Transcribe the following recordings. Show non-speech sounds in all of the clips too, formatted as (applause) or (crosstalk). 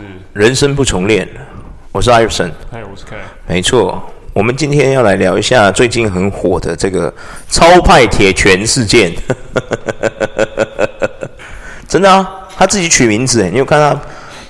是人生不重练，我是艾弗森，嗨，我是凯没错，我们今天要来聊一下最近很火的这个超派铁拳事件，(laughs) 真的啊，他自己取名字诶，你有看他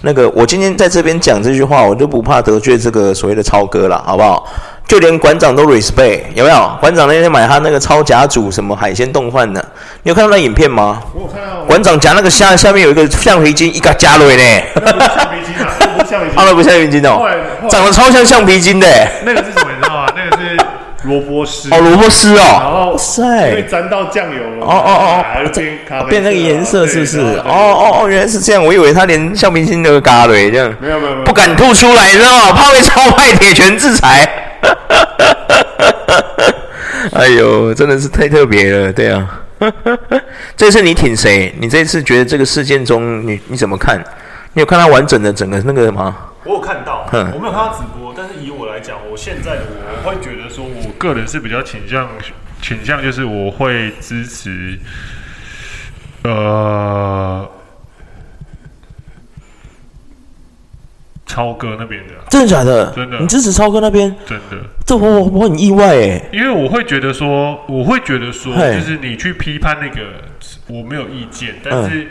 那个？我今天在这边讲这句话，我就不怕得罪这个所谓的超哥了，好不好？就连馆长都 respect，有没有？馆长那天买他那个超甲组什么海鲜冻饭的，你有看到那影片吗？我有看到。馆长夹那个虾下面有一个橡皮筋，一个夹落呢。橡皮筋啊，那不是橡皮筋。那不橡皮筋哦，长得超像橡皮筋的。那个是什么？你知道吗？那个是萝卜丝。哦，萝卜丝哦。然后，塞，因为沾到酱油了。哦哦哦，变那个颜色是不是？哦哦哦，原来是这样。我以为他连橡皮筋都夹落这样。没有没有没有。不敢吐出来，知道吗？怕被超派铁拳制裁。(laughs) 哎呦，真的是太特别了，对啊。(laughs) 这次你挺谁？你这次觉得这个事件中，你你怎么看？你有看他完整的整个那个吗？我有看到，我没有看他直播，但是以我来讲，我现在我，我会觉得说，我个人是比较倾向倾向，就是我会支持，呃。超哥那边的，真的假的？真的，你支持超哥那边？真的，这我我很意外哎，因为我会觉得说，我会觉得说，就是你去批判那个，我没有意见，但是，嗯、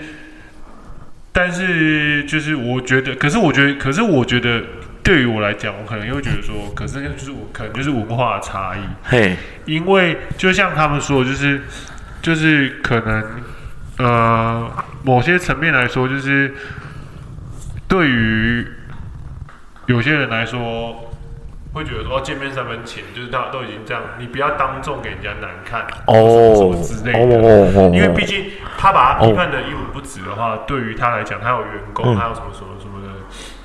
但是就是我觉得，可是我觉得，可是我觉得，对于我来讲，我可能又会觉得说，可是就是我可能就是文化的差异，嘿，因为就像他们说，就是就是可能呃，某些层面来说，就是对于。有些人来说，会觉得说见面三分情，就是他都已经这样，你不要当众给人家难看哦，什么之类的。哦哦、因为毕竟他把他批判的一文不值的话，哦、对于他来讲，他有员工，他有什么什么什么的，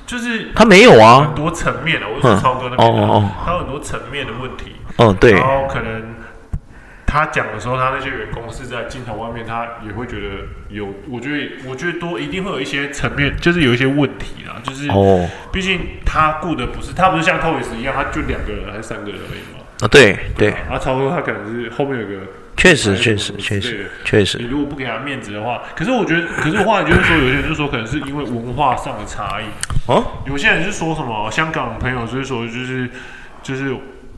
就是他没有啊，很多层面的。我是超哥那边的，哦哦、他有很多层面的问题。嗯、哦，对，然后可能。他讲的时候，他那些员工是在镜头外面，他也会觉得有。我觉得，我觉得多一定会有一些层面，就是有一些问题啦。就是，哦，毕竟他顾的不是他，不是像 Toys 一样，他就两个人还是三个人而已嘛。啊，对对。啊，超哥他可能是后面有个，确实确实确实确实。你如果不给他面子的话，可是我觉得，可是我后来就是说，有些人就说可能是因为文化上的差异。哦，有些人是说什么香港朋友，所以说就是就是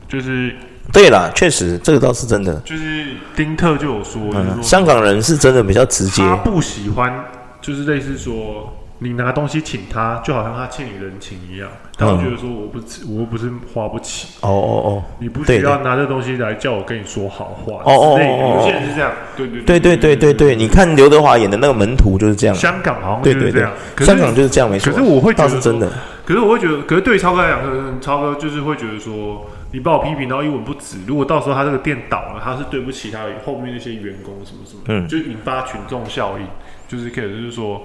就是。对啦，确实这个倒是真的。就是丁特就有说，香港人是真的比较直接，他不喜欢，就是类似说你拿东西请他，就好像他欠你人情一样。但我觉得说我不，我又不是花不起。哦哦哦，你不需要拿这东西来叫我跟你说好话。哦哦哦，有些人是这样。对对对对对对对，你看刘德华演的那个门徒就是这样。香港好像就是这样，对对对，香港就是这样没错。可是我会觉得是真的。可是我会觉得，可是对超哥来讲，超哥就是会觉得说。你把我批评到一文不值，如果到时候他这个店倒了，他是对不起他后面那些员工什么什么，嗯，就引发群众效应，就是可以就是说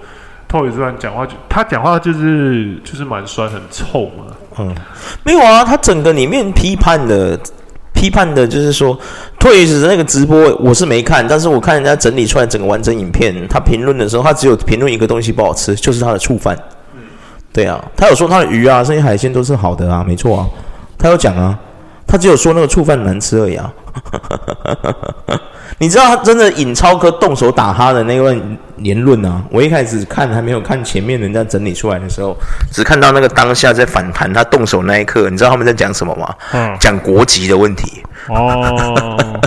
，Toyz 这段讲话就他讲话就是就是蛮酸很臭嘛，嗯，没有啊，他整个里面批判的批判的就是说，Toyz 的那个直播我是没看，但是我看人家整理出来整个完整影片，他评论的时候，他只有评论一个东西不好吃，就是他的醋饭，嗯，对啊，他有说他的鱼啊，这些海鲜都是好的啊，没错啊，他有讲啊。他只有说那个醋饭难吃而已啊！(laughs) 你知道他真的尹超哥动手打他的那段言论啊？我一开始看还没有看前面人家整理出来的时候，只看到那个当下在反弹他动手那一刻，你知道他们在讲什么吗？嗯，讲国籍的问题。哦。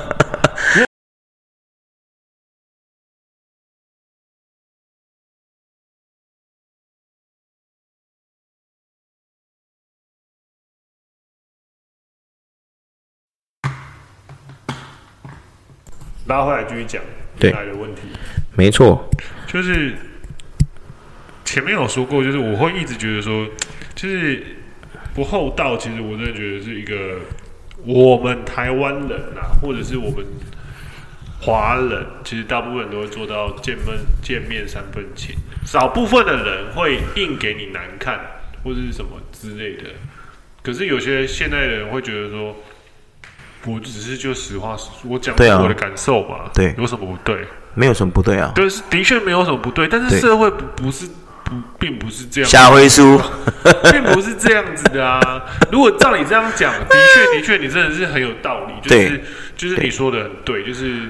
拉回来继续讲对来的问题，没错，就是前面有说过，就是我会一直觉得说，就是不厚道。其实我真的觉得是一个我们台湾人呐、啊，或者是我们华人，其实大部分人都会做到见面见面三分情，少部分的人会硬给你难看或者是什么之类的。可是有些现代的人会觉得说。我只是就实话实说，我讲我的感受吧。对，有什么不对？没有什么不对啊。对，的确没有什么不对。但是社会不不是不并不是这样。下回书，(laughs) 并不是这样子的啊！如果照你这样讲，的确的确，你真的是很有道理，就是就是你说的很对，就是。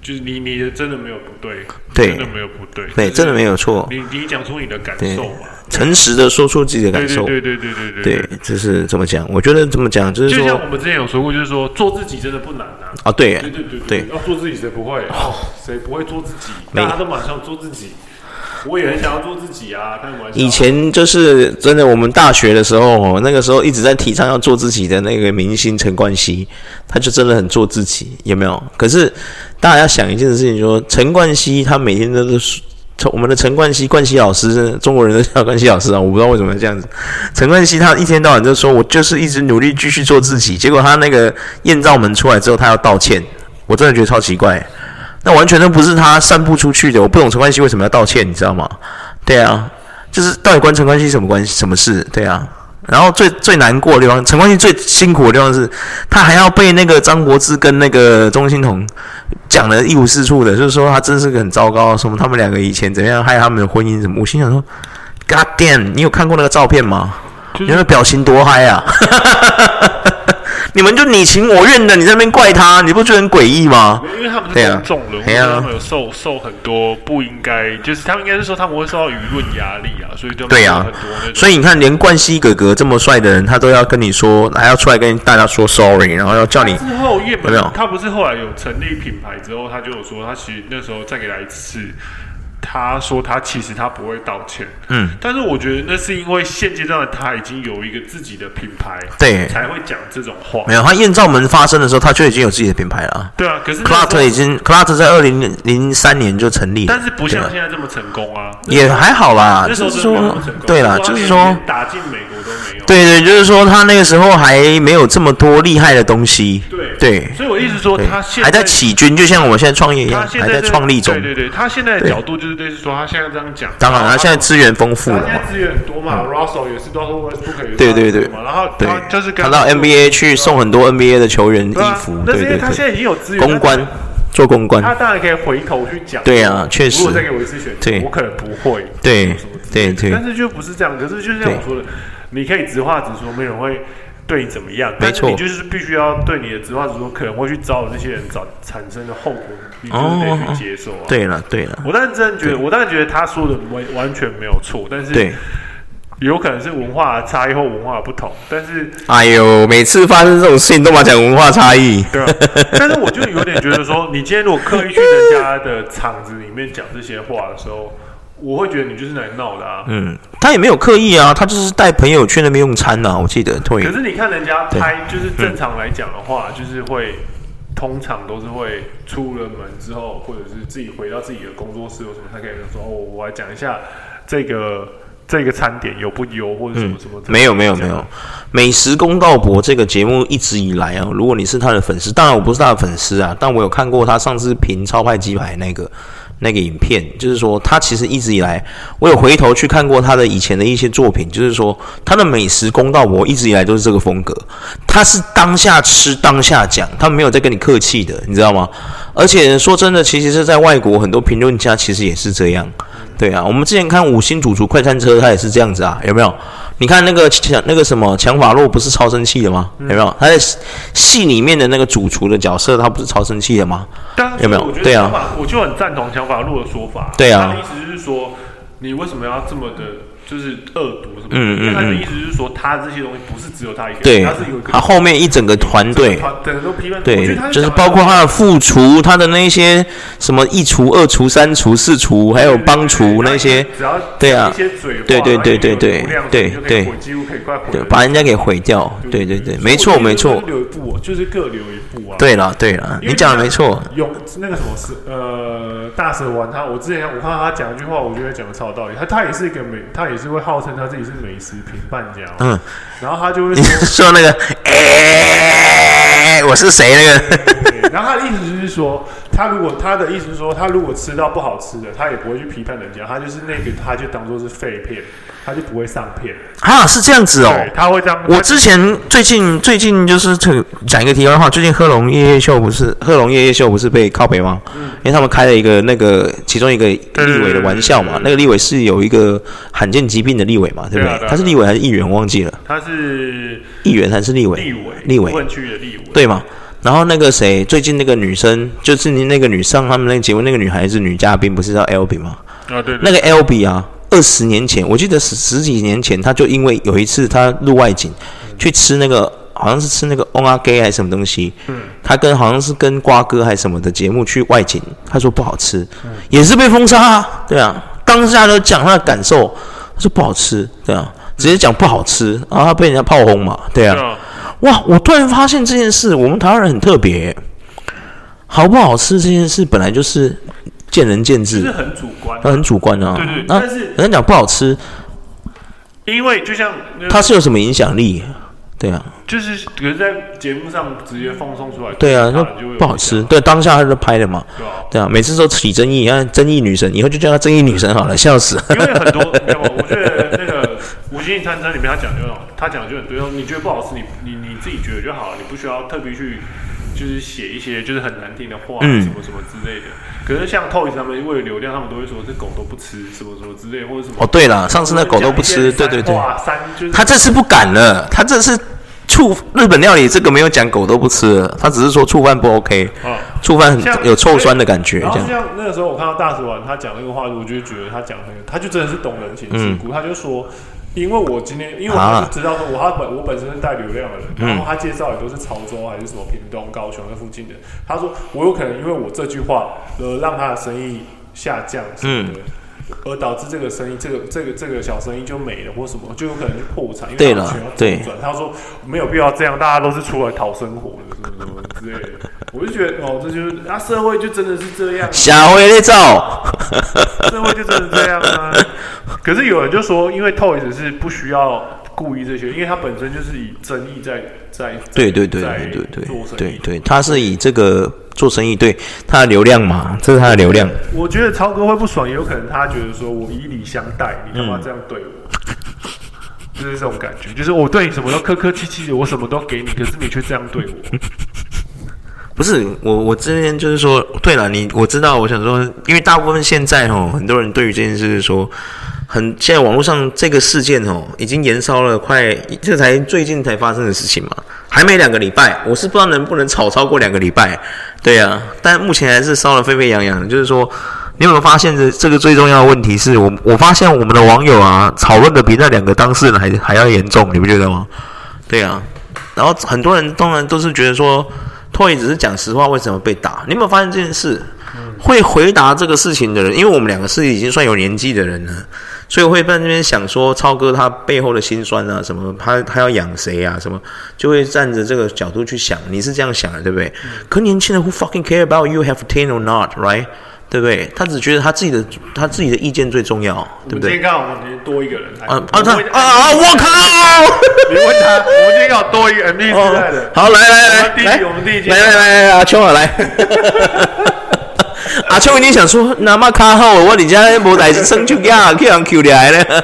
就是你，你的真的没有不对，对，真的没有不对，对，真的没有错。你你讲出你的感受嘛？诚实的说出自己的感受，对对对对对对。对，就是怎么讲？我觉得怎么讲，就是说，就像我们之前有说过，就是说做自己真的不难啊。啊，对，对对对对，要做自己谁不会？哦，谁不会做自己？大家都马上做自己。我也很想要做自己啊！以前就是真的，我们大学的时候，那个时候一直在提倡要做自己的那个明星陈冠希，他就真的很做自己，有没有？可是大家要想一件事情，说陈冠希他每天都是我们的陈冠希，冠希老师，中国人都叫冠希老师啊，我不知道为什么这样子。陈冠希他一天到晚就说我就是一直努力继续做自己，结果他那个艳照门出来之后，他要道歉，我真的觉得超奇怪。那完全都不是他散布出去的，我不懂陈冠希为什么要道歉，你知道吗？对啊，就是到底关陈冠希什么关系？什么事？对啊。然后最最难过的地方，陈冠希最辛苦的地方是，他还要被那个张柏芝跟那个钟欣桐讲的一无是处的，就是说他真是个很糟糕，什么他们两个以前怎么样害他们的婚姻什么。我心想说，God damn，你有看过那个照片吗？就是、你那个表情多嗨啊！(laughs) 你们就你情我愿的，你在那边怪他，你不觉得很诡异吗？因为他们是公众人物，他们有受受很多不应该，就是他们应该是说他们会受到舆论压力啊，所以就对啊。所以你看，连冠希哥哥这么帅的人，他都要跟你说，还要出来跟大家说 sorry，然后要叫你。之后叶本，他不是后来有成立品牌之后，他就有说，他其实那时候再给他一次。他说他其实他不会道歉，嗯，但是我觉得那是因为现阶段的他已经有一个自己的品牌，对，才会讲这种话。没有，他艳照门发生的时候，他就已经有自己的品牌了。对啊，可是 Clarks 已经 Clarks 在二零零三年就成立了，但是不像现在这么成功啊，也还好啦。就是说，对啦，就是说打进美国都没有。对对，就是说他那个时候还没有这么多厉害的东西。对对，所以我意思说他现在还在起军，就像我们现在创业一样，还在创立中。对对对，他现在的角度就是类似说他现在。这样讲，当然，他现在资源丰富了嘛，资源很多嘛。Russell 也是都说不可以，对对对，然后他就是看到 NBA 去送很多 NBA 的球员衣服，对对对。他现在已经有资源，公关做公关，他当然可以回头去讲。对啊，确实。如果再给我一次选择，我可能不会。对对对，但是就不是这样。可是就像我说的，你可以直话直说，没人会对你怎么样。没错，你就是必须要对你的直话直说，可能会去招惹这些人找产生的后果。你就是得去接受啊！对了，对了，我当然真的觉得，我当然觉得他说的完完全没有错，但是有可能是文化差异或文化不同。但是，哎呦，每次发生这种事情都嘛讲文化差异。对啊，(laughs) 但是我就有点觉得说，你今天如果刻意去人家的场子里面讲这些话的时候，我会觉得你就是来闹的啊。嗯，他也没有刻意啊，他就是带朋友去那边用餐呐、啊。我记得，对。可是你看人家拍，就是正常来讲的话，嗯、就是会。通常都是会出了门之后，或者是自己回到自己的工作室，有什么，他可以说：“哦，我来讲一下这个这个餐点有不优，或者什么什么。(laughs) 嗯”没有没有没有，美食公道博这个节目一直以来啊，如果你是他的粉丝，当然我不是他的粉丝啊，但我有看过他上次评超派鸡排那个。那个影片就是说，他其实一直以来，我有回头去看过他的以前的一些作品，就是说他的美食公道伯一直以来都是这个风格，他是当下吃当下讲，他没有在跟你客气的，你知道吗？而且说真的，其实是在外国很多评论家其实也是这样，对啊，我们之前看五星主厨快餐车，他也是这样子啊，有没有？你看那个强那个什么强法洛不是超生气的吗？嗯、有没有？他在戏里面的那个主厨的角色，他不是超生气的吗？有没有？对啊，我就很赞同强法洛的说法。对啊，他的意思就是说，你为什么要这么的？就是恶毒什么？嗯嗯，嗯他的意思就是说，他这些东西不是只有他一个人，对，他是有一个，他后面一整个团队，整个都批判。对，就是包括他的副厨，他的那些什么一厨、二厨、三厨、四厨，还有帮厨那些，对啊，对对对对对对对，对，把人家给毁掉，对对对，没错没错。留一步，就是各留一步啊。对了对了，你讲的没错。用那个什么是呃大蛇丸，他我之前我看到他讲一句话，我觉得讲的超有道理。他他也是一个美，他也。是会号称他自己是美食评判家，嗯，然后他就会说，(laughs) 说那个，哎、欸，我是谁那个？然后他的意思就是说，他如果他的意思是说，他如果吃到不好吃的，他也不会去批判人家，他就是那个，他就当做是废片，他就不会上片。啊，是这样子哦。他会这样。我之前最近最近就是讲一个题外话，最近贺龙夜夜秀不是贺龙夜夜秀不是被靠北吗？嗯。因为他们开了一个那个其中一个立委的玩笑嘛，那个立委是有一个罕见疾病的立委嘛，对不对？他是立委还是议员？我忘记了。他是议员还是立委？立委。立委。问区的立委。对吗？然后那个谁，最近那个女生，就是你那个女上他们那个节目那个女孩子女嘉宾，不是叫 L B 吗？啊，对，对。那个 L B 啊，二十年前，我记得十十几年前，他就因为有一次他录外景，去吃那个好像是吃那个 On A Gay 还是什么东西，嗯，他跟好像是跟瓜哥还是什么的节目去外景，他说不好吃，嗯，也是被封杀啊，对啊，当下都讲他的感受，他说不好吃，对啊，直接讲不好吃，然后他被人家炮轰嘛，对啊。嗯哇！我突然发现这件事，我们台湾人很特别，好不好吃这件事本来就是见仁见智，是很主观，很主观啊。对对，但是人家讲不好吃，因为就像它是有什么影响力？对啊，就是可是在节目上直接放送出来，对啊，那不好吃。对，当下他就拍的嘛，对啊，每次都起争议，看争议女神，以后就叫她争议女神好了，笑死。因为很多，我觉得那个《餐车》里面他讲就他讲就很对，你觉得不好吃，你你你自己觉得就好了，你不需要特别去就是写一些就是很难听的话，什么什么之类的。可是像 Toys 他们为了流量，他们都会说这狗都不吃，什么什么之类，或者什么。哦，对了，上次那狗都不吃，对对对。他这次不敢了，他这次触日本料理这个没有讲狗都不吃了，他只是说触犯不 OK，触犯有臭酸的感觉。这样。像那个时候我看到大使馆他讲那个话，我就觉得他讲那个，他就真的是懂人情世故，他就说。因为我今天，因为我就知道说，我他本我本身是带流量的人，然后他介绍也都是潮州还是什么屏东、高雄那附近的。他说我有可能因为我这句话呃让他的生意下降什么的，而导致这个生意这个这个这个小生意就没了或什么，就有可能就破产。因为他全要周转。他说没有必要这样，大家都是出来讨生活的，什么什么之类的。我就觉得哦这就是那社会就真的是这样下回那种社会就真的是这样啊。(laughs) 可是有人就说因为 toys 是不需要故意这些因为他本身就是以争议在在对对对对对对对他是以这个做生意对他的流量嘛这是他的流量。我觉得超哥会不爽也有可能他觉得说我以礼相待你干嘛这样对我？(laughs) 就是这种感觉就是我对你什么都客客气气的我什么都给你可是你却这样对我。不是我，我这边就是说，对了，你我知道，我想说，因为大部分现在哦，很多人对于这件事是说。很，现在网络上这个事件哦，已经延烧了快，这才最近才发生的事情嘛，还没两个礼拜，我是不知道能不能炒超过两个礼拜，对呀、啊，但目前还是烧得沸沸扬扬。就是说，你有没有发现这这个最重要的问题是我我发现我们的网友啊，讨论的比那两个当事人还还要严重，你不觉得吗？对呀、啊，然后很多人当然都是觉得说，托尼只是讲实话，为什么被打？你有没有发现这件事？会回答这个事情的人，因为我们两个是已经算有年纪的人了。所以会在那边想说，超哥他背后的心酸啊，什么他他要养谁啊，什么就会站着这个角度去想。你是这样想的，对不对？可年轻人 who fucking care about you have ten or not，right？对不对？他只觉得他自己的他自己的意见最重要，对不对？今天刚好我们多一个人，啊啊啊啊！我靠！你问他，我们今天刚好多一个 MD 时代的。好，来来来，第一集我们第一集，来来来，阿秋啊，来。(laughs) 阿秋一定想说，那么卡好，我你家无代志生出呀，去人 Q 来了。(laughs)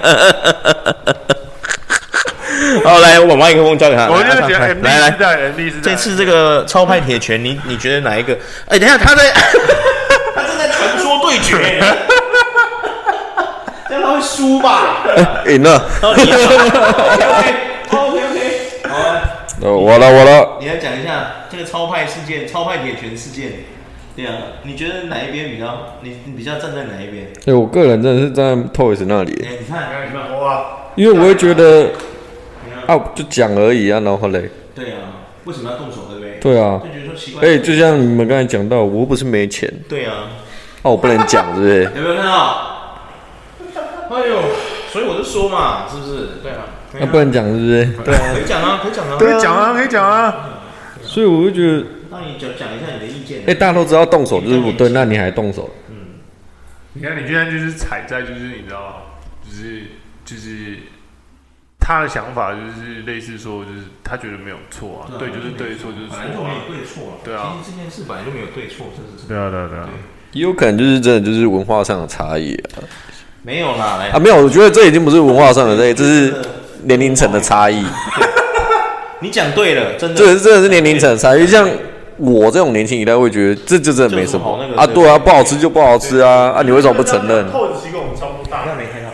好，来，我把麦克风交给他。我就觉得，来来，这次这个超派铁拳，你你觉得哪一个？哎，等一下，他在，对决，(laughs) 这样他会输吧？赢了。OK OK OK，好啊。我了我了。你来讲一下这个超派事件，超派铁拳事件。对啊，你觉得哪一边比较？你你比较站在哪一边？对，我个人真的是站在 Toys 那里。欸、你看，你看，哇！因为我会觉得，啊，就讲而已啊，然后嘞。对啊，为什么要动手，对不对？对啊。就觉得说奇怪。哎，就像你们刚才讲到，我又不是没钱。对啊。哦，我不能讲，是不是？有没有看到？哎呦，所以我就说嘛，是不是？对啊。那不能讲，是不是？对啊，可以讲啊，可以讲啊，可以讲啊，可以讲啊。所以我就觉得。那你讲讲一下你的意见。哎，大家都知道动手就是不对，那你还动手？嗯，你看你现在就是踩在，就是你知道，就是就是他的想法就是类似说，就是他觉得没有错啊，对，就是对，错就是错，反正没有对错啊。对啊，其实这件事本来就没有对错，这是对啊，对啊，对啊。也有可能就是真的就是文化上的差异啊。没有啦，啊，没有，我觉得这已经不是文化上的，这这是年龄层的差异。(laughs) 你讲对了，真的，这真的是年龄层的差异。像我这种年轻一代会觉得这就真的没什么啊，对啊，不好吃就不好吃啊，啊，你为什么不承认？透子其实跟我们差不多大，没看到。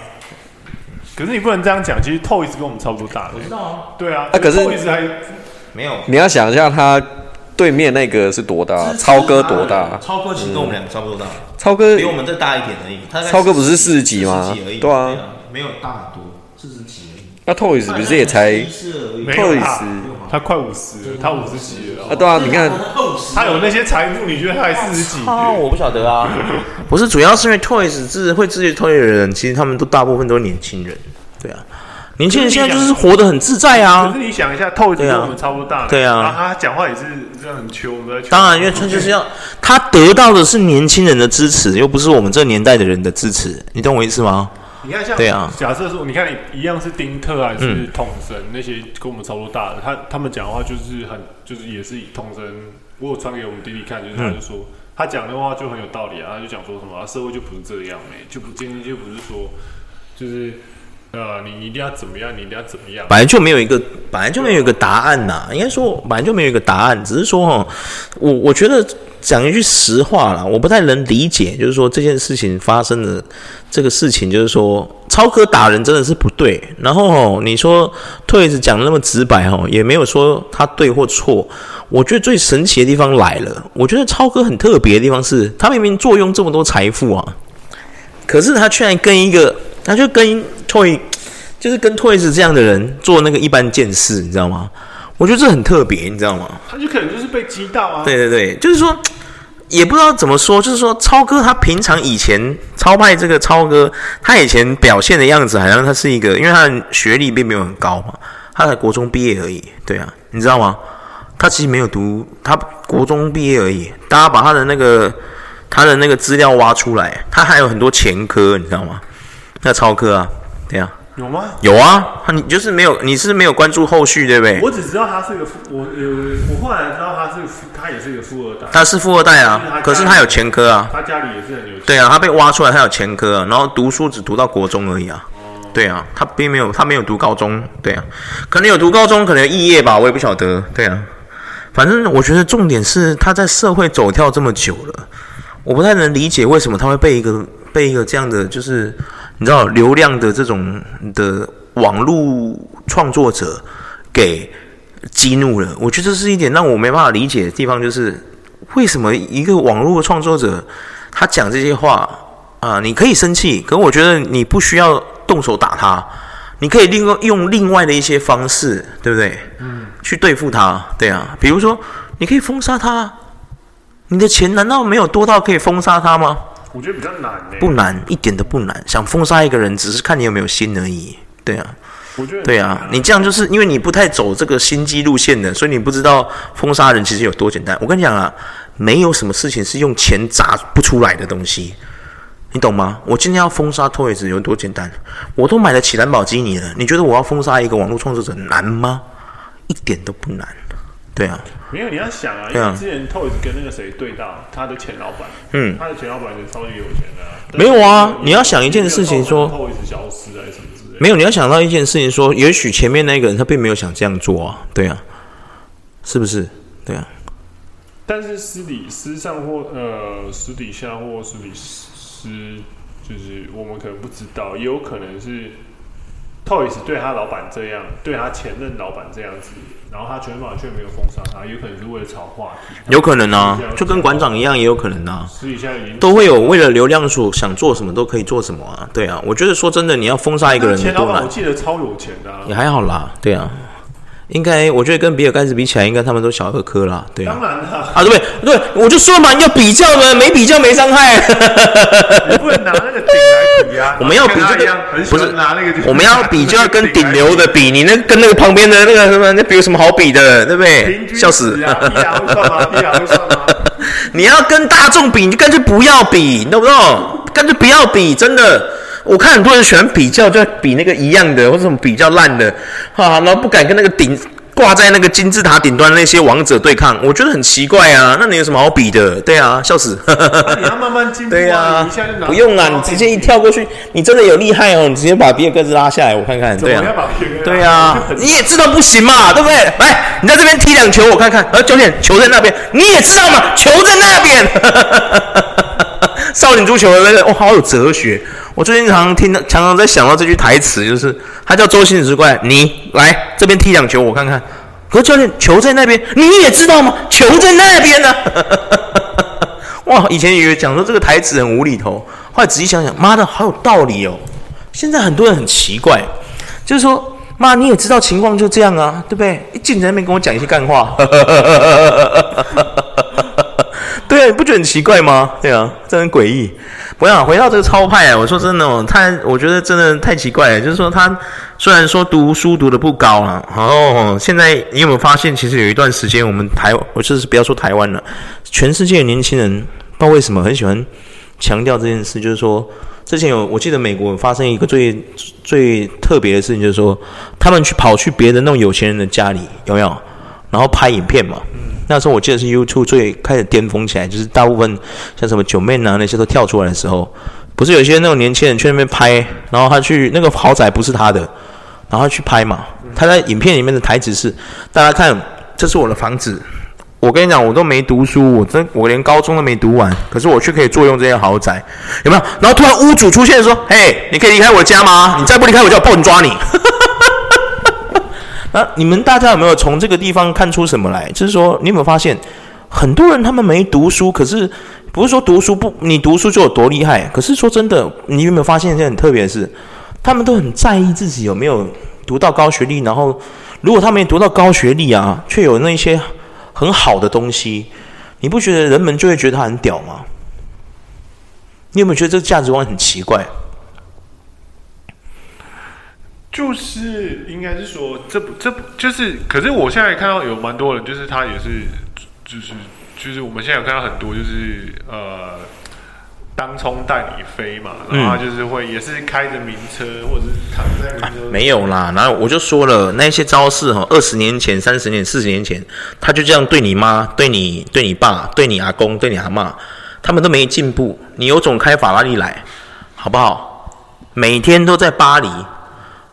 可是你不能这样讲，其实透子跟我们差不多大。我知道啊，对啊，啊，可是透子还没有。你要想一下，他对面那个是多大？超哥多大？超哥其实跟我们两个差不多大。超哥比我们再大一点而已。超哥不是四十几吗？对啊，没有大很多，四十几而已。那透子不是也才？Toys？。他快五十，他五十几了。啊，对啊，你看他有那些财富，你觉得他还四十几？啊，我不晓得啊。不是，主要是因为 Toys 自会自己 Toys 的人，其实他们都大部分都是年轻人。对啊，年轻人现在就是活得很自在啊。可是你想一下，Toys 跟我们差不多大。对啊，他讲话也是这样很秋的。当然，因为他就是要他得到的是年轻人的支持，又不是我们这年代的人的支持。你懂我意思吗？你看，像对啊，假设说，你看一样是丁特还是统神，嗯、那些跟我们差不多大的，他他们讲的话就是很，就是也是以统神，我有传给我们弟弟看，就是他就说，嗯、他讲的话就很有道理啊，他就讲说什么，啊、社会就不是这样没，就不今天就不是说，就是。呃，你一定要怎么样？你一定要怎么样？本来就没有一个，本来就没有一个答案呐、应该说，本来就没有一个答案，只是说哈，我我觉得讲一句实话啦，我不太能理解，就是说这件事情发生的这个事情，就是说超哥打人真的是不对。然后哦，你说退子讲的那么直白哦，也没有说他对或错。我觉得最神奇的地方来了，我觉得超哥很特别的地方是，他明明坐拥这么多财富啊，可是他却然跟一个。他就跟 Toy，就是跟 Toys 这样的人做那个一般见识，你知道吗？我觉得这很特别，你知道吗？他就可能就是被激到啊。对对对，就是说，也不知道怎么说，就是说，超哥他平常以前超派这个超哥，他以前表现的样子，好像他是一个，因为他的学历并没有很高嘛，他才国中毕业而已。对啊，你知道吗？他其实没有读，他国中毕业而已。大家把他的那个他的那个资料挖出来，他还有很多前科，你知道吗？那超哥啊，对啊，有吗？有啊，你就是没有，你是没有关注后续，对不对？我只知道他是一个富，我呃，我后来知道他是他也是一个富二代。他是富二代啊，可是他有前科啊。他家里也是很有钱。对啊，他被挖出来，他有前科啊，然后读书只读到国中而已啊。哦。对啊，他并没有，他没有读高中。对啊，可能有读高中，可能有肄业吧，我也不晓得。对啊，反正我觉得重点是他在社会走跳这么久了，我不太能理解为什么他会被一个被一个这样的就是。你知道流量的这种的网络创作者给激怒了，我觉得这是一点让我没办法理解的地方，就是为什么一个网络创作者他讲这些话啊、你可以生气，可我觉得你不需要动手打他，你可以另用用另外的一些方式，对不对？嗯，去对付他，对啊，比如说你可以封杀他，你的钱难道没有多到可以封杀他吗？我觉得比较难呢，不难，一点都不难。想封杀一个人，只是看你有没有心而已。对啊，我觉得对啊，你这样就是因为你不太走这个心机路线的，所以你不知道封杀人其实有多简单。我跟你讲啊，没有什么事情是用钱砸不出来的东西，你懂吗？我今天要封杀 Toys 有多简单？我都买得起兰博基尼了，你觉得我要封杀一个网络创作者难吗？一点都不难。对啊，没有你要想啊，因为之前 Toys 跟那个谁对到他的前老板，嗯，他的前老板也超级有钱的、啊。没有啊，你要想一件事情说，Toys 消失还是什么之类的。没有，你要想到一件事情说，也许前面那个人他并没有想这样做啊，对啊，是不是？对啊。但是私底私上或呃私底下或私底私，就是我们可能不知道，也有可能是。Toys 对他老板这样，对他前任老板这样子，然后他全法却没有封杀他，有可能是为了炒话题。有可能啊，就跟馆长一样，也有可能啊。私底下已经都会有为了流量所想做什么都可以做什么啊。对啊，我觉得说真的，你要封杀一个人，前老板我记得超有钱的、啊，也还好啦。对啊。应该，我觉得跟比尔盖茨比起来，应该他们都小儿科啦。对啊，当然了啊，对不对？对，我就说嘛，要比较的，没比较没伤害。你不能拿那个顶来比啊！(laughs) 我们要比这个，不是拿那个，我们要比就要跟顶流的比。你那跟那个旁边的那个什么，那比有什么好比的？对不对？笑死！(laughs) 你要跟大众比，你就干脆不要比，你懂不懂？干脆不要比，真的。我看很多人喜欢比较，就比那个一样的，或者什么比较烂的，啊，然后不敢跟那个顶。挂在那个金字塔顶端那些王者对抗，我觉得很奇怪啊。那你有什么好比的？对啊，笑死。啊、你要慢慢进步、啊。对啊，不用啊，你直接一跳过去，你真的有厉害哦。你直接把比尔个子拉下来，我看看。对啊，对啊，你也知道不行嘛，对不对？来，你在这边踢两球，我看看。呃，教练，球在那边，你也知道嘛，球在那边。(laughs) 少林足球的那个，哦，好有哲学。我最近常常听到，常常在想到这句台词，就是他叫周星驰过来，你来这边踢两球，我看看。可是教练，球在那边，你也知道吗？球在那边呢、啊。(laughs) 哇，以前以为讲说这个台词很无厘头，后来仔细想想，妈的，好有道理哦。现在很多人很奇怪，就是说，妈，你也知道情况就这样啊，对不对？一进来那边跟我讲一些干话。(laughs) 对，不觉得很奇怪吗？对啊，这很诡异。不要回到这个超派啊！我说真的哦，他我觉得真的太奇怪了。就是说，他虽然说读书读得不高啊，然后现在你有没有发现，其实有一段时间，我们台，我就是不要说台湾了，全世界的年轻人不知道为什么很喜欢强调这件事，就是说，之前有我记得美国发生一个最最特别的事情，就是说，他们去跑去别的那种有钱人的家里，有没有？然后拍影片嘛。那时候我记得是 YouTube 最开始巅峰起来，就是大部分像什么九妹啊那些都跳出来的时候，不是有些那种年轻人去那边拍，然后他去那个豪宅不是他的，然后他去拍嘛。他在影片里面的台词是：大家看，这是我的房子。我跟你讲，我都没读书，我真我连高中都没读完，可是我却可以坐拥这些豪宅，有没有？然后突然屋主出现说：“嘿，你可以离开我的家吗？你再不离开，我就要报警抓你。” (laughs) 那你们大家有没有从这个地方看出什么来？就是说，你有没有发现，很多人他们没读书，可是不是说读书不，你读书就有多厉害。可是说真的，你有没有发现一件很特别的事？他们都很在意自己有没有读到高学历，然后如果他没读到高学历啊，却有那些很好的东西，你不觉得人们就会觉得他很屌吗？你有没有觉得这个价值观很奇怪？就是应该是说，这不这不就是？可是我现在看到有蛮多人，就是他也是，就是就是我们现在有看到很多，就是呃，当冲带你飞嘛，然后他就是会也是开着名车，或者是躺在名车、啊。没有啦，然后我就说了，那些招式哈，二十年前、三十年、四十年前，他就这样对你妈、对你、对你爸、对你阿公、对你阿嬷，他们都没进步。你有种开法拉利来，好不好？每天都在巴黎。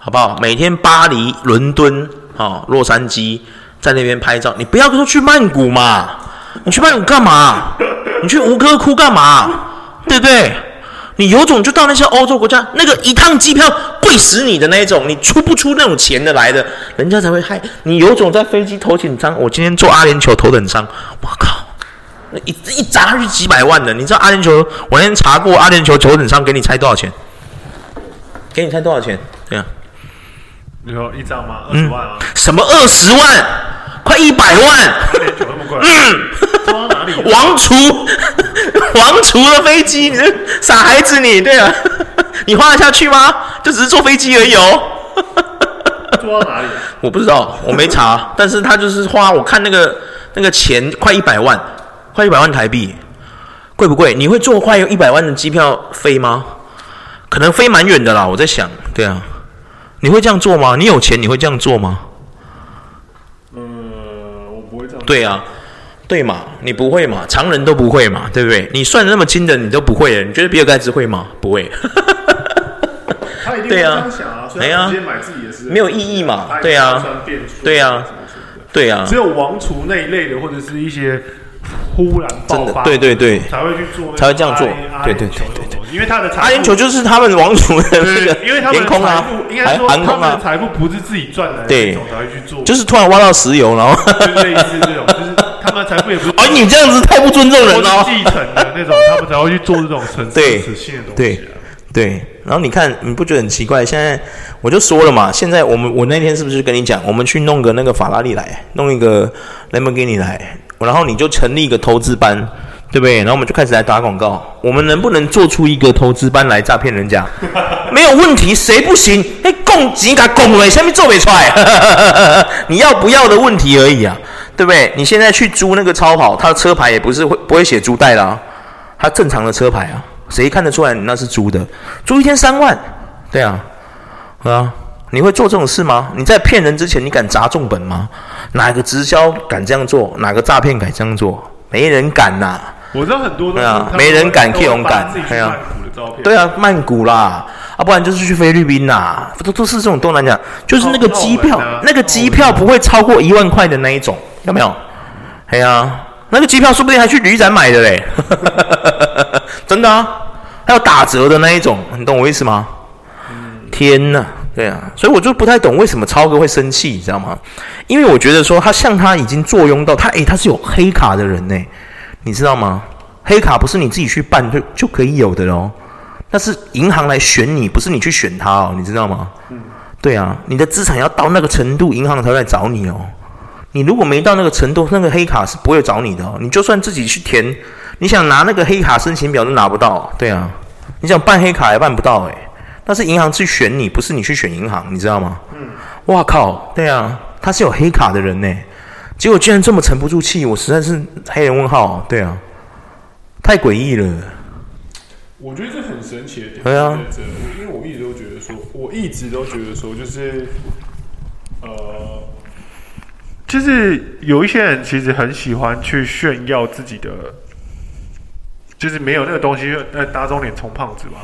好不好？每天巴黎、伦敦、哦、洛杉矶，在那边拍照。你不要说去曼谷嘛，你去曼谷干嘛？你去吴哥窟干嘛？对不对？你有种就到那些欧洲国家，那个一趟机票贵死你的那一种，你出不出那种钱的来的，人家才会害你。有种在飞机头等舱，我今天坐阿联酋头等舱，我靠，那一一砸下去几百万的。你知道阿联酋？我那天查过阿联酋头等舱，给你猜多少钱？给你猜多少钱？对呀。你说一张吗？二十万啊？什么二十万？快一百万！那么贵？嗯，装哪里？王厨，王厨的飞机，你这傻孩子你！对啊，你花得下去吗？就只是坐飞机而已哦。坐到哪里？我不知道，我没查。但是他就是花，我看那个那个钱快一百万，快一百万台币，贵不贵？你会坐快有一百万的机票飞吗？可能飞蛮远的啦。我在想，对啊。你会这样做吗？你有钱你会这样做吗？嗯，我不会这样。对啊，对嘛，你不会嘛？常人都不会嘛，对不对？你算的那么精的，你都不会的，你觉得比尔盖茨会吗？不会。他一定会这样想啊，所以直接买自己的是没有意义嘛？对啊，对啊，对啊，只有王储那一类的，或者是一些。忽然爆发，对对对，才会去做，才会这样做，对对对对对，因为他的阿联酋就是他们王储的那个，因为他们的财富应该说他们的财富不是自己赚来的，对，才会去做，就是突然挖到石油，然后就类似这种，就是他们财富也不是，(laughs) 哎，你这样子太不尊重人了，继承的那种，他们才会去做这种对对，然后你看，你不觉得很奇怪？现在我就说了嘛，现在我们我那天是不是跟你讲，我们去弄个那个法拉利来，弄一个兰博基尼来。然后你就成立一个投资班，对不对？然后我们就开始来打广告。我们能不能做出一个投资班来诈骗人家？(laughs) 没有问题，谁不行？哎，供给他供了，下面做不出来。(laughs) 你要不要的问题而已啊，对不对？你现在去租那个超跑，他的车牌也不是会不会写租代啦，他正常的车牌啊，谁看得出来你那是租的？租一天三万，对啊，啊，你会做这种事吗？你在骗人之前，你敢砸重本吗？哪个直销敢这样做？哪个诈骗敢这样做？没人敢呐、啊！我知道很多对啊，没人敢去勇敢，对啊，对啊，曼谷啦，啊，不然就是去菲律宾啦，都都是这种东南亚，就是那个机票，那个机票不会超过一万块的那一种，有没有？哎呀，那个机票说不定还去旅展买的嘞，(laughs) 真的啊，还有打折的那一种，你懂我意思吗？天哪，对啊，所以我就不太懂为什么超哥会生气，你知道吗？因为我觉得说他像他已经坐拥到他，诶，他是有黑卡的人呢。你知道吗？黑卡不是你自己去办就就可以有的哦，那是银行来选你，不是你去选他哦，你知道吗？嗯，对啊，你的资产要到那个程度，银行才会来找你哦。你如果没到那个程度，那个黑卡是不会找你的哦。你就算自己去填，你想拿那个黑卡申请表都拿不到。对啊，你想办黑卡也办不到诶。那是银行去选你，不是你去选银行，你知道吗？嗯，哇靠，对啊，他是有黑卡的人呢。结果居然这么沉不住气，我实在是黑人问号。对啊，太诡异了。我觉得这很神奇的点。对啊，因为我一直都觉得说，我一直都觉得说，就是呃，就是有一些人其实很喜欢去炫耀自己的，就是没有那个东西，那打肿脸充胖子嘛。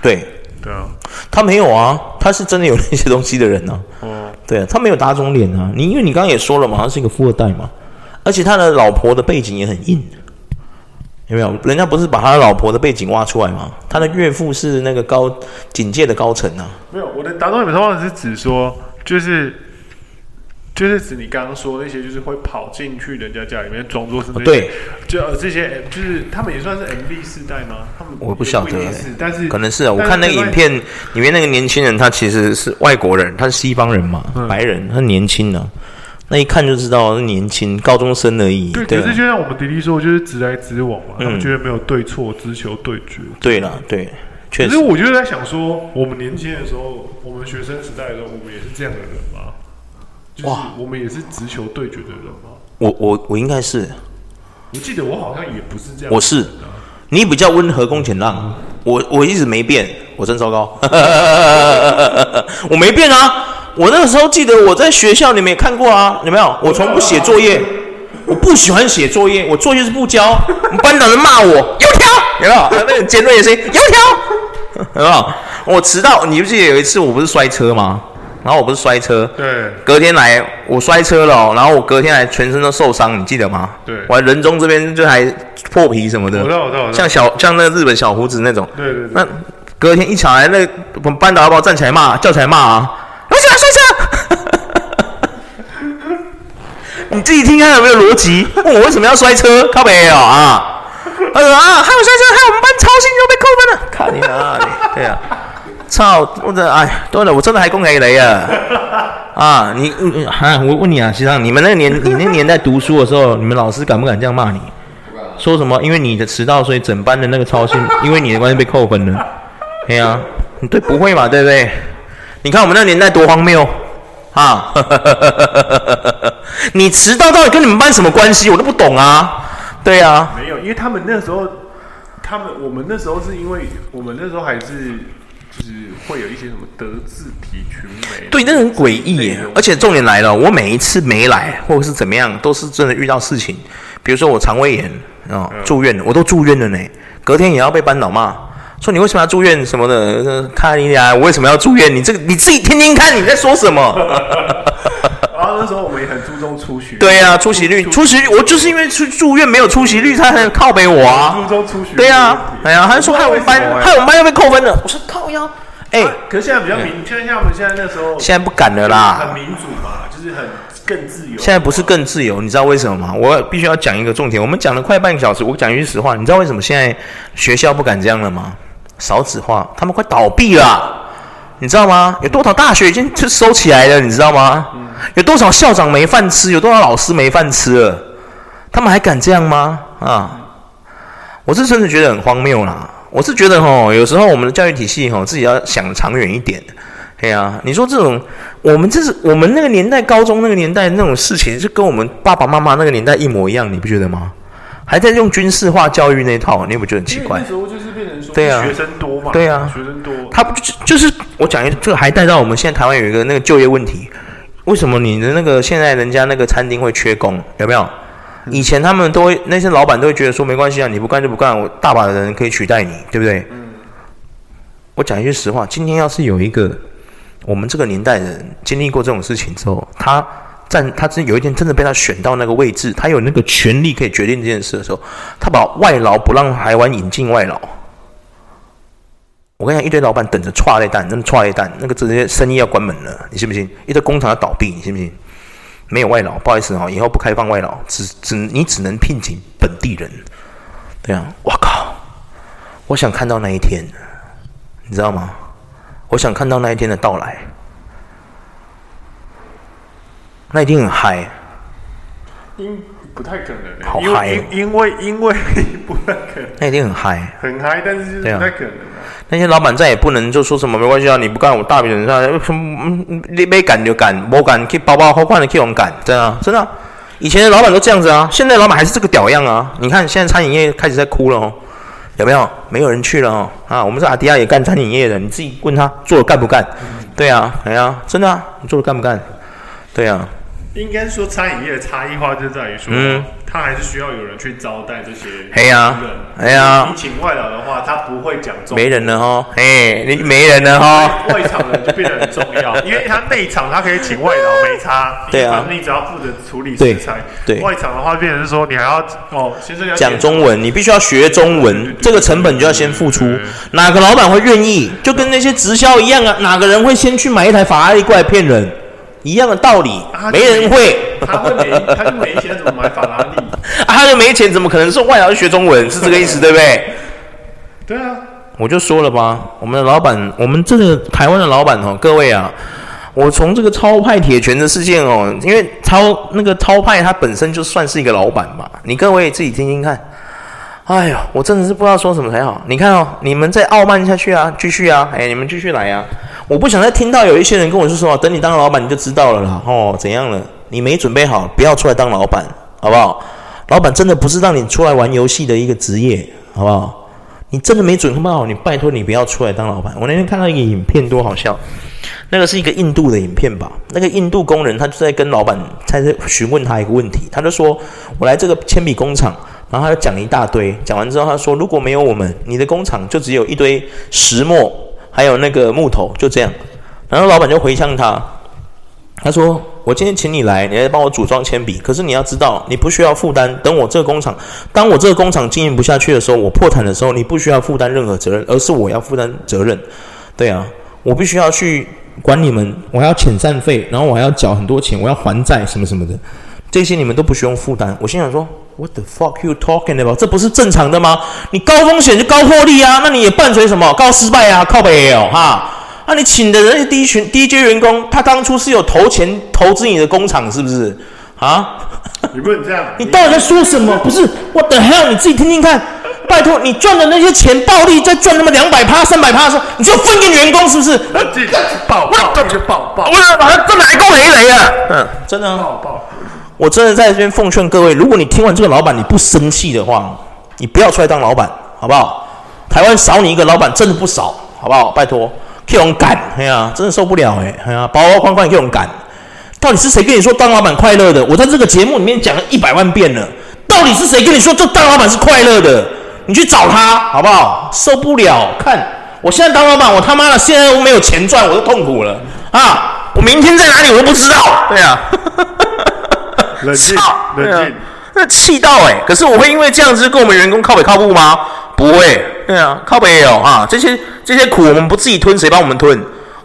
对。对啊，他没有啊，他是真的有那些东西的人呢、啊。哦，对啊，他没有打肿脸啊。你因为你刚刚也说了嘛，他是一个富二代嘛，而且他的老婆的背景也很硬，有没有？人家不是把他老婆的背景挖出来吗？他的岳父是那个高警界的高层啊。没有，我的打肿脸充胖是指说，就是。就是指你刚刚说那些，就是会跑进去人家家里面装作是那些，哦、对，就这些，就是他们也算是 MV 世代吗？他们我不晓得，但是可能是啊。我看那个影片里面那个年轻人，他其实是外国人，他是西方人嘛，嗯、白人，他年轻呢、啊，那一看就知道是年轻高中生而已。对，对可是就像我们迪迪说，就是直来直往嘛，嗯、他们觉得没有对错，只求对决。对了，对，确实。可是我就在想说，我们年轻的时候，我们学生时代的时候，我们也是这样的人吗？哇，我们也是直球对决的人吗？我我我应该是，我记得我好像也不是这样。我是，你比较温和恭俭让，我我一直没变，我真糟糕。(laughs) 我没变啊，我那个时候记得我在学校你们也看过啊，有没有？我从不写作业，我不喜欢写作业，我作业是不交。我们班长人骂我油条，有没有？那个尖锐的声音油条，有没有？我迟到，你不记得有一次我不是摔车吗？然后我不是摔车，对，隔天来我摔车了，然后我隔天来全身都受伤，你记得吗？对，我还人中这边就还破皮什么的，我知道，我知道，像小像那个日本小胡子那种，对对对。那隔天一起来，那我们班导要不要站起来骂，叫起来骂啊！为什么要摔车？(laughs) 你自己听看有没有逻辑？问我为什么要摔车？靠北哦啊！他说啊，还有摔车，还有我们班操心又被扣分了，看你啊，你对啊。操！我的哎，对了，我真的还恭喜雷啊！(laughs) 啊，你啊，我问你啊，西昌，你们那个年，(laughs) 你那个年代读书的时候，你们老师敢不敢这样骂你？说什么？因为你的迟到，所以整班的那个操心，因为你的关系被扣分了。(laughs) 对啊，你对不会嘛？对不对？你看我们那个年代多荒谬啊！你迟到到底跟你们班什么关系？我都不懂啊！对啊，没有，因为他们那时候，他们我们那时候是因为我们那时候还是。就是会有一些什么德智体群美，对，那很诡异耶。而且重点来了，我每一次没来或者是怎么样，都是真的遇到事情。比如说我肠胃炎啊，住院，我都住院了呢。隔天也要被班导骂，说你为什么要住院什么的。看你俩，我为什么要住院？你这个你自己听听看，你在说什么？(laughs) 然后那时候我们也很出席。对啊，出席率，出席率，我就是因为住住院没有出席率，他才很靠北我啊。初中出席。对啊，哎呀，他就说害我们班，害我们班要被扣分了。我说靠腰。哎，可是现在比较民，现在像我们现在那时候，现在不敢了啦。很民主嘛，就是很更自由。现在不是更自由，你知道为什么吗？我必须要讲一个重点。我们讲了快半个小时，我讲一句实话，你知道为什么现在学校不敢这样了吗？少子化，他们快倒闭了，你知道吗？有多少大学已经就收起来了，你知道吗？有多少校长没饭吃，有多少老师没饭吃了，他们还敢这样吗？啊，我是真的觉得很荒谬啦。我是觉得吼，有时候我们的教育体系吼，自己要想长远一点。对啊，你说这种，我们这是我们那个年代高中那个年代那种事情，就跟我们爸爸妈妈那个年代一模一样，你不觉得吗？还在用军事化教育那套，你有没有觉得很奇怪？那时候就是变成说，对啊，学生多嘛，对啊，学生多，他不就就是我讲一个，这个还带到我们现在台湾有一个那个就业问题，为什么你的那个现在人家那个餐厅会缺工？有没有？以前他们都会那些老板都会觉得说没关系啊，你不干就不干，我大把的人可以取代你，对不对？嗯。我讲一句实话，今天要是有一个我们这个年代人经历过这种事情之后，他。站他真有一天真的被他选到那个位置，他有那个权利可以决定这件事的时候，他把外劳不让台湾引进外劳。我跟你讲，一堆老板等着踹雷弹，真的踹雷弹，那个直接生意要关门了，你信不信？一堆工厂要倒闭，你信不信？没有外劳，不好意思哦，以后不开放外劳，只只你只能聘请本地人。对啊，我靠！我想看到那一天，你知道吗？我想看到那一天的到来。那一定很嗨，因不太可能、欸，好嗨、哦，因为因为不太可能，那一定很嗨，很嗨，但是就是不太可能、那些老板再也不能就说什么没关系啊，你不干我大饼人上，你没干就干，没干去包包好快的去用干，真的、啊、真的、啊，以前的老板都这样子啊，现在老板还是这个屌样啊，你看现在餐饮业开始在哭了哦，有没有？没有人去了哦，啊，我们这阿迪亚也干餐饮业的，你自己问他做的干不干？嗯、对啊，哎呀、啊，真的啊，你做的干不干？对啊。应该说，餐饮业的差异化就在于说，嗯，他还是需要有人去招待这些人。哎呀，哎呀，你请外劳的话，他不会讲中文。没人了哈，哎，你没人了哈。外场人就变得很重要，(laughs) 因为他内场他可以请外劳没差，对啊，你只要负责处理食材。对，外场的话变成是说，你还要哦，先生要讲中文，你必须要学中文，这个成本就要先付出。哪个老板会愿意？就跟那些直销一样啊，哪个人会先去买一台法拉利过来骗人？一样的道理，没人会。(laughs) 他会没，他就没钱，怎么买法拉利？(laughs) 啊，他就没钱，怎么可能是外劳去学中文？是这个意思，对不对？对啊，我就说了吧，我们的老板，我们这个台湾的老板哦，各位啊，我从这个超派铁拳的事件哦，因为超那个超派他本身就算是一个老板嘛，你各位自己听听看。哎呦，我真的是不知道说什么才好。你看哦，你们再傲慢下去啊，继续啊，哎，你们继续来啊。我不想再听到有一些人跟我说说，等你当老板你就知道了啦。哦，怎样了？你没准备好，不要出来当老板，好不好？老板真的不是让你出来玩游戏的一个职业，好不好？你真的没准备好，你拜托你不要出来当老板。我那天看到一个影片，多好笑。那个是一个印度的影片吧？那个印度工人他就在跟老板在询问他一个问题，他就说：“我来这个铅笔工厂。”然后他就讲一大堆，讲完之后他说：“如果没有我们，你的工厂就只有一堆石墨。”还有那个木头，就这样。然后老板就回呛他，他说：“我今天请你来，你来帮我组装铅笔。可是你要知道，你不需要负担。等我这个工厂，当我这个工厂经营不下去的时候，我破产的时候，你不需要负担任何责任，而是我要负担责任。对啊，我必须要去管你们，我还要遣散费，然后我还要缴很多钱，我要还债什么什么的，这些你们都不需要负担。”我心想说。What the fuck you talking about？这不是正常的吗？你高风险就高获利啊，那你也伴随什么高失败啊？靠北哦哈！那、啊、你请的人第一群第一阶员工，他当初是有投钱投资你的工厂，是不是啊？你不能这样！(laughs) 你到底在说什么？不是，What the hell？你自己听听看。拜托，你赚的那些钱暴利，再赚那么两百趴、三百趴的时候，你就分给员工，是不是？我自己爆爆，这就爆爆。我这哪这哪一个雷雷啊？嗯，真的爆爆。我真的在这边奉劝各位，如果你听完这个老板你不生气的话，你不要出来当老板，好不好？台湾少你一个老板真的不少，好不好？拜托，可以勇敢，哎呀，真的受不了哎，哎呀，包包框框可以勇敢。到底是谁跟你说当老板快乐的？我在这个节目里面讲了一百万遍了，到底是谁跟你说这当老板是快乐的？你去找他，好不好？受不了，看我现在当老板，我他妈的现在都没有钱赚，我都痛苦了啊！我明天在哪里我都不知道，对呀。(laughs) 冷静，冷静，那气到哎！可是我会因为这样子跟我们员工靠北靠步吗？不会，对啊，靠北也有啊。这些这些苦我们不自己吞，谁帮我们吞？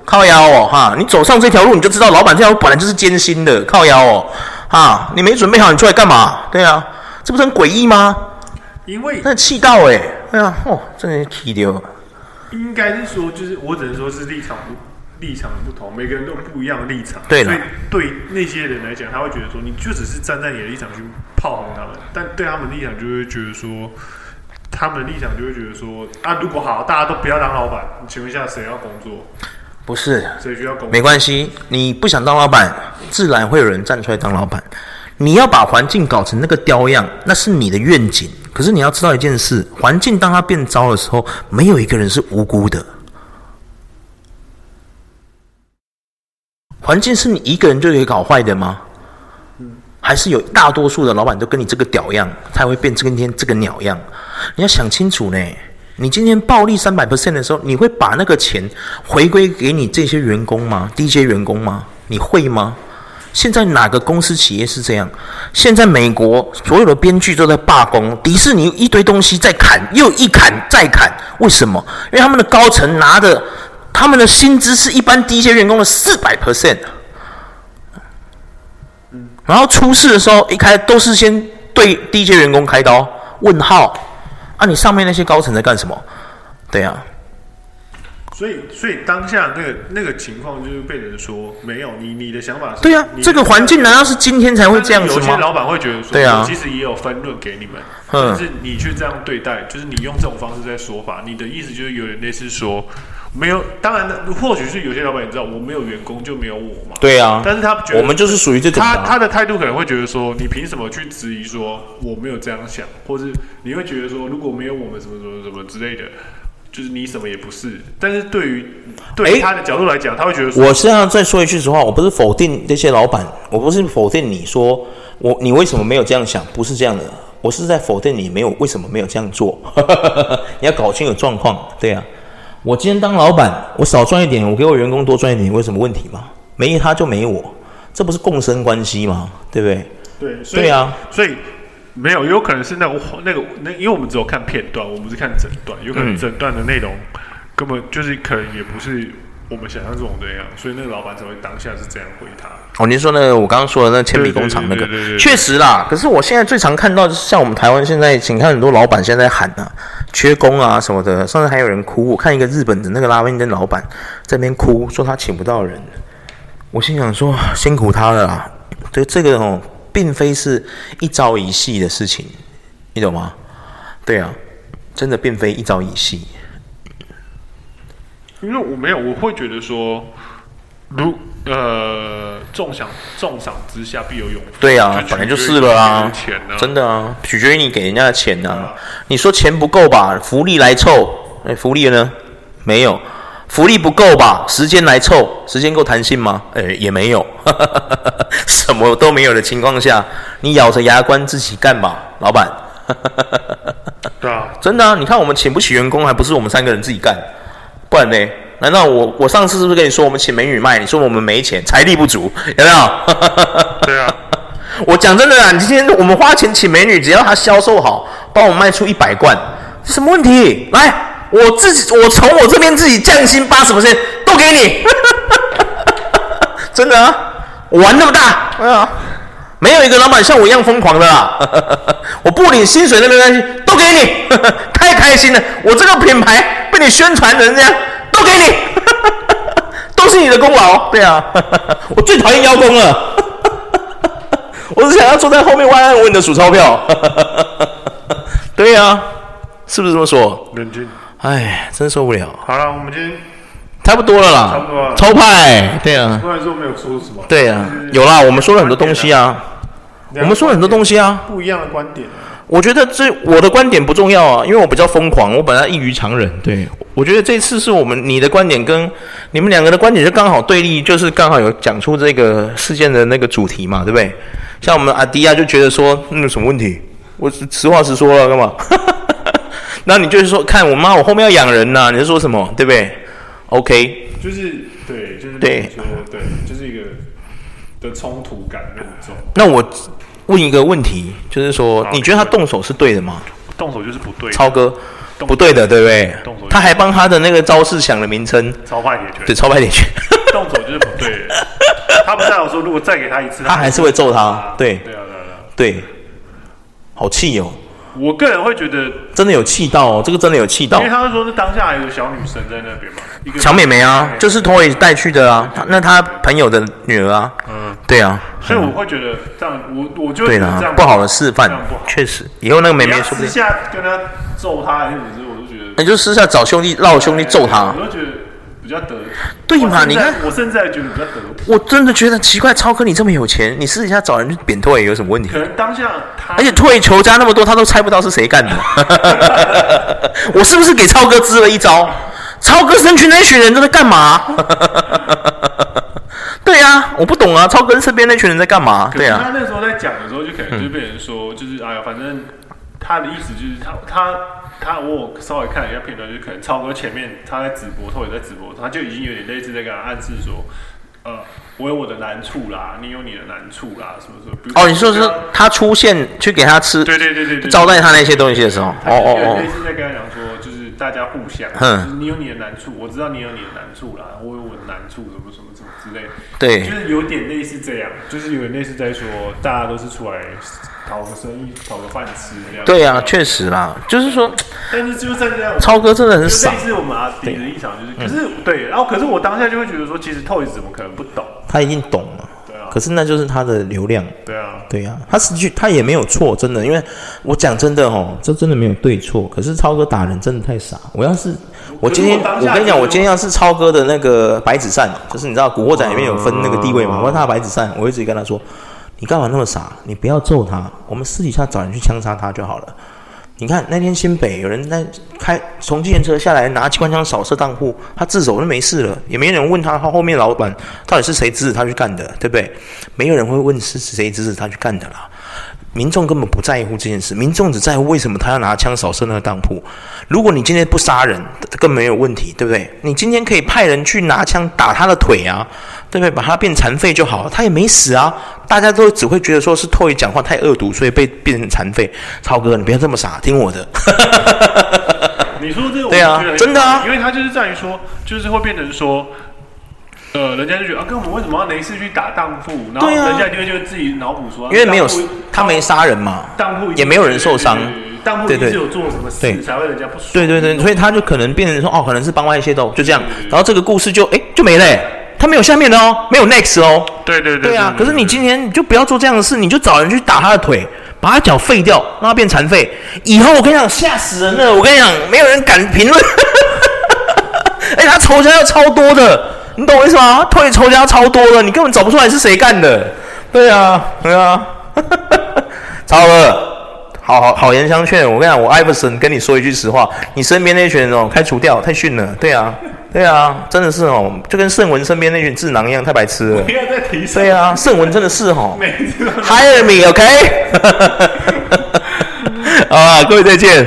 靠腰哦哈！你走上这条路，你就知道老板这条路本来就是艰辛的。靠腰哦哈！你没准备好，你出来干嘛？对啊，这不是很诡异吗？因为那气到哎，对啊，哦，真的气丢。应该是说，就是我只能说是立场不。立场不同，每个人都有不一样的立场。对，所以对那些人来讲，他会觉得说，你就只是站在你的立场去炮轰他们，但对他们立场就会觉得说，他们的立场就会觉得说，啊，如果好，大家都不要当老板，请问一下，谁要工作？不是，谁需要工作？没关系，你不想当老板，自然会有人站出来当老板。你要把环境搞成那个雕样，那是你的愿景。可是你要知道一件事，环境当它变糟的时候，没有一个人是无辜的。环境是你一个人就可以搞坏的吗？还是有大多数的老板都跟你这个屌样，才会变今天这个鸟样？你要想清楚呢。你今天暴利三百 percent 的时候，你会把那个钱回归给你这些员工吗？低阶员工吗？你会吗？现在哪个公司企业是这样？现在美国所有的编剧都在罢工，迪士尼一堆东西在砍，又一砍再砍，为什么？因为他们的高层拿的他们的薪资是一般低阶员工的四百 percent。然后出事的时候，一开都是先对低阶员工开刀，问号。啊，你上面那些高层在干什么？对呀、啊，所以所以当下那个那个情况就是被人说没有你你的想法是。对呀、啊，这个环境难道是今天才会这样子吗？有些老板会觉得说，对啊，其实也有分润给你们，但是你去这样对待，就是你用这种方式在说法，你的意思就是有点类似说。没有，当然的，或许是有些老板也知道，我没有员工就没有我嘛。对啊，但是他觉得我们就是属于这种。他他的态度可能会觉得说，你凭什么去质疑说我没有这样想，或是你会觉得说，如果没有我们什么什么什么之类的，就是你什么也不是。但是对于对于他的角度来讲，他会觉得说，我现在再说一句实话，我不是否定这些老板，我不是否定你说我你为什么没有这样想，不是这样的，我是在否定你没有为什么没有这样做。(laughs) 你要搞清楚状况，对啊。我今天当老板，我少赚一点，我给我员工多赚一点，有什么问题吗？没他就没我，这不是共生关系吗？对不对？对，所以对啊，所以没有，有可能是那个那个那，因为我们只有看片段，我们是看整段，有可能整段的内容根本就是可能也不是。我们想象中那样，所以那个老板才会当下是这样回他。哦，您说那个我刚刚说的那铅笔工厂那个，确实啦。可是我现在最常看到就是像我们台湾现在，请看很多老板现在喊啊，缺工啊什么的。上次还有人哭，我看一个日本的那个拉面店老板在那边哭，说他请不到人。我心想说辛苦他了啦。对，这个哦，并非是一朝一夕的事情，你懂吗？对啊，真的并非一朝一夕。因为我没有，我会觉得说，如呃，重赏重赏之下必有勇夫。对啊，本来就是了啊，钱真的啊，取决于你给人家的钱呐、啊。啊、你说钱不够吧，福利来凑，哎，福利呢？没有，福利不够吧，时间来凑，时间够弹性吗？哎，也没有，(laughs) 什么都没有的情况下，你咬着牙关自己干吧，老板。(laughs) 对啊，真的啊，你看我们请不起员工，还不是我们三个人自己干？不然呢？难道我我上次是不是跟你说我们请美女卖？你说我们没钱，财力不足，有没有？(laughs) 对啊。我讲真的啊，你今天我们花钱请美女，只要她销售好，帮我卖出一百罐，这什么问题？来，我自己我从我这边自己降薪八十%都给你。(laughs) 真的啊？我玩那么大？哎呀，没有一个老板像我一样疯狂的啦。(laughs) 我不领薪水都没关系，都给你，太开心了。我这个品牌。你宣传人家都给你，(laughs) 都是你的功劳。对啊，(laughs) 我最讨厌邀功了。(laughs) 我只想要坐在后面安安稳稳的数钞票。对啊，是不是这么说？冷静。哎，真受不了。好了，我们今天差不多了啦。差不多了。超派。对啊。不然说没有说什么。对啊，有啦，我们说了很多东西啊。我们说了很多东西啊。不一样的观点。我觉得这我的观点不重要啊，因为我比较疯狂，我本来异于常人。对，我觉得这次是我们你的观点跟你们两个的观点就刚好对立，就是刚好有讲出这个事件的那个主题嘛，对不对？像我们阿迪亚就觉得说，那有什么问题？我实话实说了，干嘛？(laughs) 那你就是说，看我妈，我后面要养人呐、啊，你是说什么？对不对？OK，就是对，就是对，对，就是一个的冲突感很重。那我。问一个问题，就是说，你觉得他动手是对的吗？动手就是不对，超哥不对的，对不对？动手，他还帮他的那个招式想了名称，超派铁拳，对，超派铁拳。(laughs) 动手就是不对的，他不是有说，如果再给他一次，他还是会揍他。对，对啊，对啊，对，好气哦。我个人会觉得真的有气到哦，这个真的有气到，因为他是说是当下还有个小女生在那边嘛，一个小美眉啊，就是托伊带去的啊，那他朋友的女儿啊，嗯，对啊，所以我会觉得这样，我我就觉得这样不好的示范，确实，以后那个美眉说不定私下跟他揍他还是怎么，我就觉得，你就私下找兄弟，让我兄弟揍他，我就觉得比比较得。对嘛？你看，我甚至还觉得比较得。我真的觉得奇怪，超哥你这么有钱，你私底下找人去扁退有什么问题？可能当下他，而且退球加那么多，他都猜不到是谁干的。(laughs) 我是不是给超哥支了一招？超哥身群那群人都在干嘛？(laughs) 对呀、啊，我不懂啊，超哥身边那群人在干嘛？对啊。他那时候在讲的时候，就可能就被人说，就是哎呀，反正他的意思就是他他他，我稍微看了一下片段，就可能超哥前面他在直播，他也在直播，他就已经有点类似在跟他暗示说，呃，我有我的难处啦，你有你的难处啦，什么什么。哦，你说是他出现去给他吃，对对对对，招待他那些东西的时候，哦哦哦，类似在跟他讲说，就是大家互相，就是你有你的难处，我知道你有你的难处啦，我有我的难处，什么什么什么之类的。对，就是有点类似这样，就是有点类似在说，大家都是出来讨个生意、讨个饭吃这样。对啊，确实啦，就是说，但是就是在这样，超哥真的很傻。类似我们阿迪的立场就是，可是对，然后可是我当下就会觉得说，其实 Toys 怎么可能不懂？他一定懂嘛。可是那就是他的流量。对啊。对啊，他实际他也没有错，真的，因为我讲真的哦，这真的没有对错。可是超哥打人真的太傻，我要是。我今天我，我跟你讲，我今天要是超哥的那个白纸扇，就是你知道《古惑仔》里面有分那个地位嘛？我问他的白纸扇，我会直接跟他说：“你干嘛那么傻？你不要揍他，我们私底下找人去枪杀他就好了。”你看那天新北有人在开从计程车下来拿机关枪扫射当铺，他自首就没事了，也没人问他他后面老板到底是谁指使他去干的，对不对？没有人会问是谁指使他去干的啦。民众根本不在乎这件事，民众只在乎为什么他要拿枪扫射那个当铺。如果你今天不杀人，更没有问题，对不对？你今天可以派人去拿枪打他的腿啊，对不对？把他变残废就好了，他也没死啊。大家都只会觉得说是 Toy 讲话太恶毒，所以被变成残废。超哥，你不要这么傻，听我的。(laughs) 你说这个，对啊，真的啊，因为他就是在于说，就是会变成说。呃，人家就觉得啊，跟我们为什么要没事去打当铺？然后人家就会就自己脑补说，因为没有他没杀人嘛，当铺也没有人受伤，当铺一定是有做什么事才会人家不爽。对对对，所以他就可能变成说，哦，可能是帮外械斗，就这样。然后这个故事就哎就没了，他没有下面的哦，没有 next 哦。对对对。对啊，可是你今天你就不要做这样的事，你就找人去打他的腿，把他脚废掉，让他变残废。以后我跟你讲，吓死人了！我跟你讲，没有人敢评论。(laughs) 哎，他仇家要超多的。你懂我意思吗？退抽家超多了，你根本找不出来是谁干的。对啊，对啊，(laughs) 超了，好好好言相劝。我跟你讲，我艾弗森跟你说一句实话，你身边那群人哦，开除掉，太逊了。对啊，对啊，真的是哦，就跟圣文身边那群智囊一样，太白痴了。不要再提。对啊，圣文真的是哦。Hire me，OK？(laughs) 好啊，各位再见。